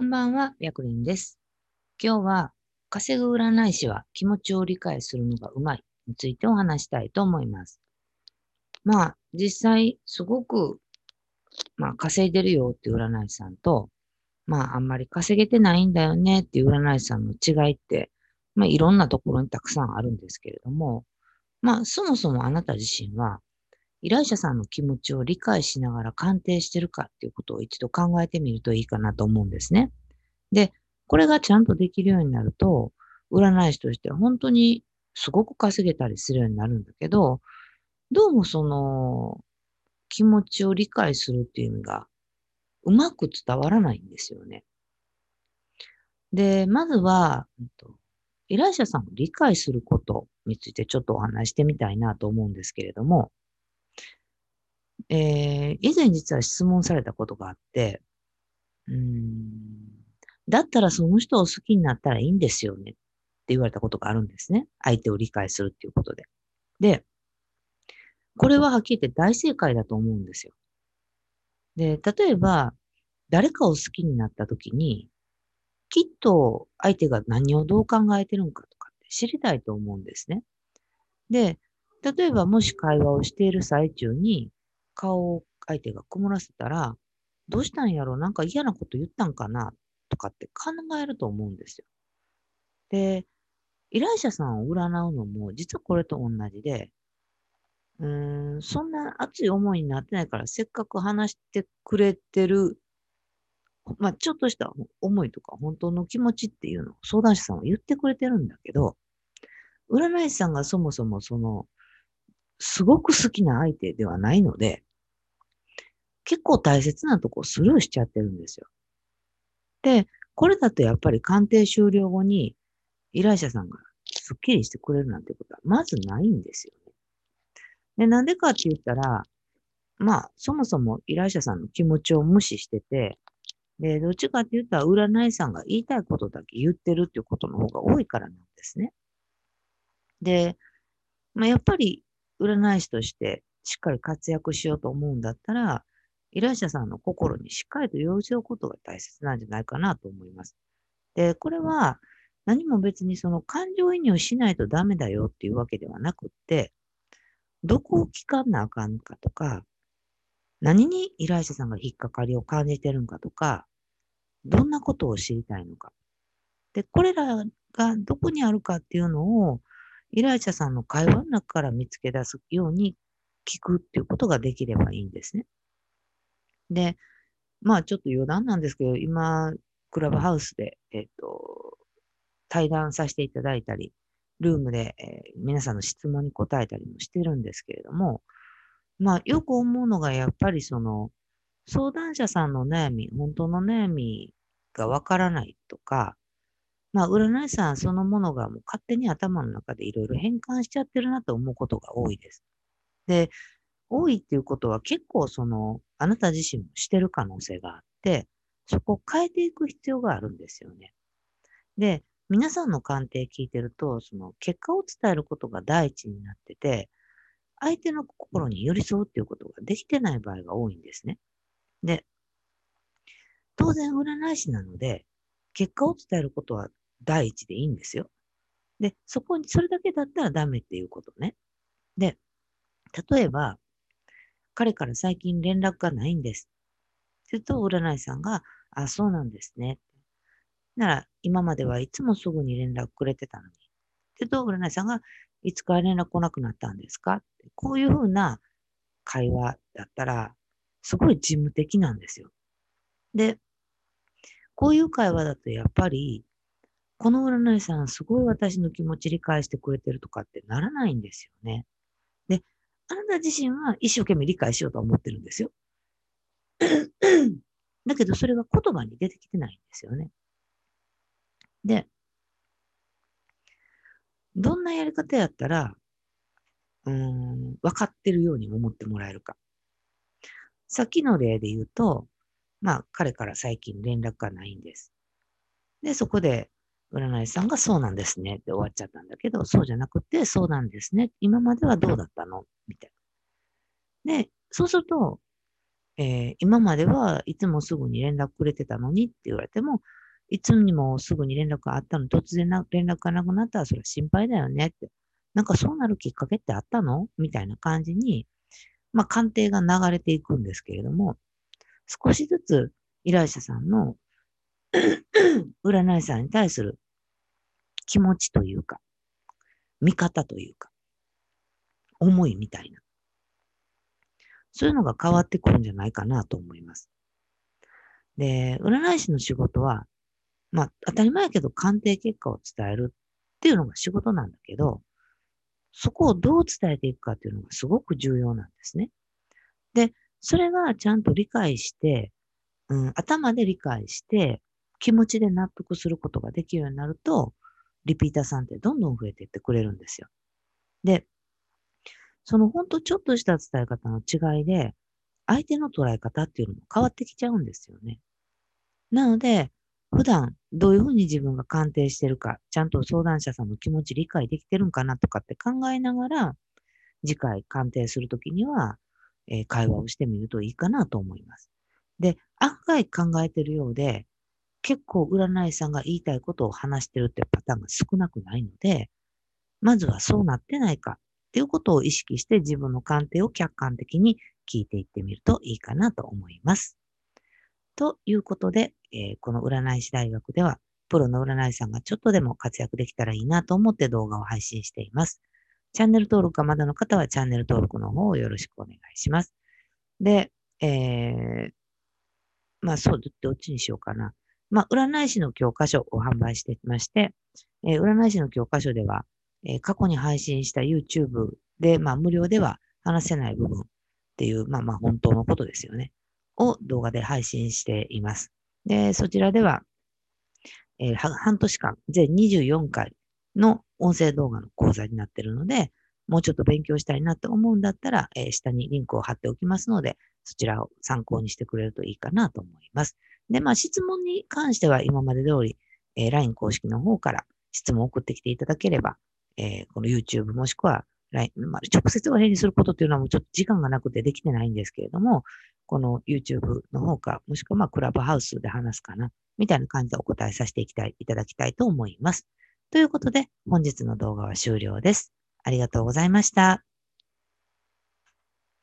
こんばんは、白蓮です。今日は、稼ぐ占い師は気持ちを理解するのがうまいについてお話したいと思います。まあ、実際、すごく、まあ、稼いでるよっていう占い師さんと、まあ、あんまり稼げてないんだよねっていう占い師さんの違いって、まあ、いろんなところにたくさんあるんですけれども、まあ、そもそもあなた自身は、依頼者さんの気持ちを理解しながら鑑定してるかっていうことを一度考えてみるといいかなと思うんですね。で、これがちゃんとできるようになると、占い師として本当にすごく稼げたりするようになるんだけど、どうもその気持ちを理解するっていう意味がうまく伝わらないんですよね。で、まずは、依頼者さんを理解することについてちょっとお話してみたいなと思うんですけれども、えー以前実は質問されたことがあって、うーん、だったらその人を好きになったらいいんですよねって言われたことがあるんですね。相手を理解するっていうことで。で、これははっきり言って大正解だと思うんですよ。で、例えば、誰かを好きになった時に、きっと相手が何をどう考えてるのかとかって知りたいと思うんですね。で、例えばもし会話をしている最中に顔を相手が曇らせたら、どうしたんやろなんか嫌なこと言ったんかなとかって考えると思うんですよ。で、依頼者さんを占うのも実はこれと同じで、うーん、そんな熱い思いになってないから、せっかく話してくれてる、まあ、ちょっとした思いとか本当の気持ちっていうのを相談者さんは言ってくれてるんだけど、占い師さんがそもそもその、すごく好きな相手ではないので、結構大切なとこスルーしちゃってるんですよ。で、これだとやっぱり鑑定終了後に依頼者さんがスッキリしてくれるなんてことはまずないんですよね。で、なんでかって言ったら、まあ、そもそも依頼者さんの気持ちを無視してて、で、どっちかって言ったら占い師さんが言いたいことだけ言ってるっていうことの方が多いからなんですね。で、まあ、やっぱり占い師としてしっかり活躍しようと思うんだったら、依頼者さんの心にしっかりと寄り添うことが大切なんじゃないかなと思います。で、これは何も別にその感情移入しないとダメだよっていうわけではなくって、どこを聞かなあかんかとか、何に依頼者さんが引っかかりを感じてるんかとか、どんなことを知りたいのか。で、これらがどこにあるかっていうのを、依頼者さんの会話の中から見つけ出すように聞くっていうことができればいいんですね。で、まあちょっと余談なんですけど、今、クラブハウスで、えっ、と、対談させていただいたり、ルームで、えー皆さんの質問に答えたりもしてるんですけれども、まあよく思うのがやっぱりその、相談者さんの悩み、本当の悩みがわからないとか、まあ占い師さんそのものがもう勝手に頭の中でいろいろ変換しちゃってるなと思うことが多いです。で、多いっていうことは結構その、あなた自身もしてる可能性があって、そこを変えていく必要があるんですよね。で、皆さんの鑑定聞いてると、その結果を伝えることが第一になってて、相手の心に寄り添うっていうことができてない場合が多いんですね。で、当然占い師なので、結果を伝えることは第一でいいんですよ。で、そこに、それだけだったらダメっていうことね。で、例えば、彼から最近連絡がないんです。すると、占い師さんが、あ、そうなんですね。なら、今まではいつもすぐに連絡くれてたのに。すると、占い師さんが、いつから連絡来なくなったんですか？こういうふうな会話だったら、すごい事務的なんですよ。で、こういう会話だとやっぱり、この占い師さんすごい私の気持ち理解してくれてるとかってならないんですよね。で、あなた自身は一生懸命理解しようと思ってるんですよ。だけどそれが言葉に出てきてないんですよね。で、どんなやり方やったら、うーん、分かってるように思ってもらえるか。さっきの例で言うと、まあ、彼から最近連絡がないんです。で、そこで、占い師さんがそうなんですねって終わっちゃったんだけど、そうじゃなくて、そうなんですね。今まではどうだったの？みたいな。で、そうすると、えー、今まではいつもすぐに連絡くれてたのにって言われても、いつにもすぐに連絡があったの突然な連絡がなくなったらそれは心配だよねって。なんかそうなるきっかけってあったの？みたいな感じに、まあ鑑定が流れていくんですけれども、少しずつ依頼者さんの 占い師さんに対する気持ちというか、見方というか、思いみたいな。そういうのが変わってくるんじゃないかなと思います。で、占い師の仕事は、まあ、当たり前やけど鑑定結果を伝えるっていうのが仕事なんだけど、そこをどう伝えていくかっていうのがすごく重要なんですね。で、それがちゃんと理解して、うん、頭で理解して、気持ちで納得することができるようになると、リピーターさんってどんどん増えていってくれるんですよ。で、そのほんとちょっとした伝え方の違いで、相手の捉え方っていうのも変わってきちゃうんですよね。なので、普段どういうふうに自分が鑑定してるか、ちゃんと相談者さんの気持ち理解できてるんかなとかって考えながら、次回鑑定するときには、えー、会話をしてみるといいかなと思います。で、案外考えてるようで、結構占い師さんが言いたいことを話してるってパターンが少なくないので、まずはそうなってないかっていうことを意識して自分の鑑定を客観的に聞いていってみるといいかなと思います。ということで、えー、この占い師大学では、プロの占い師さんがちょっとでも活躍できたらいいなと思って動画を配信しています。チャンネル登録がまだの方はチャンネル登録の方をよろしくお願いします。で、えー、まあそう、どっちにしようかな。まあ、占い師の教科書を販売してきまして、えー、占い師の教科書では、えー、過去に配信した YouTube で、まあ、無料では話せない部分っていう、まあまあ本当のことですよね。を動画で配信しています。で、そちらでは、えー、半年間、全24回の音声動画の講座になっているので、もうちょっと勉強したいなと思うんだったら、えー、下にリンクを貼っておきますので、そちらを参考にしてくれるといいかなと思います。で、まあ質問に関しては今まで通り、えー、LINE 公式の方から質問を送ってきていただければ、えー、この YouTube もしくは LINE、まあ、直接お返事することっていうのはもうちょっと時間がなくてできてないんですけれども、この YouTube の方か、もしくはまあクラブハウスで話すかな、みたいな感じでお答えさせていきたい、いただきたいと思います。ということで、本日の動画は終了です。ありがとうございました。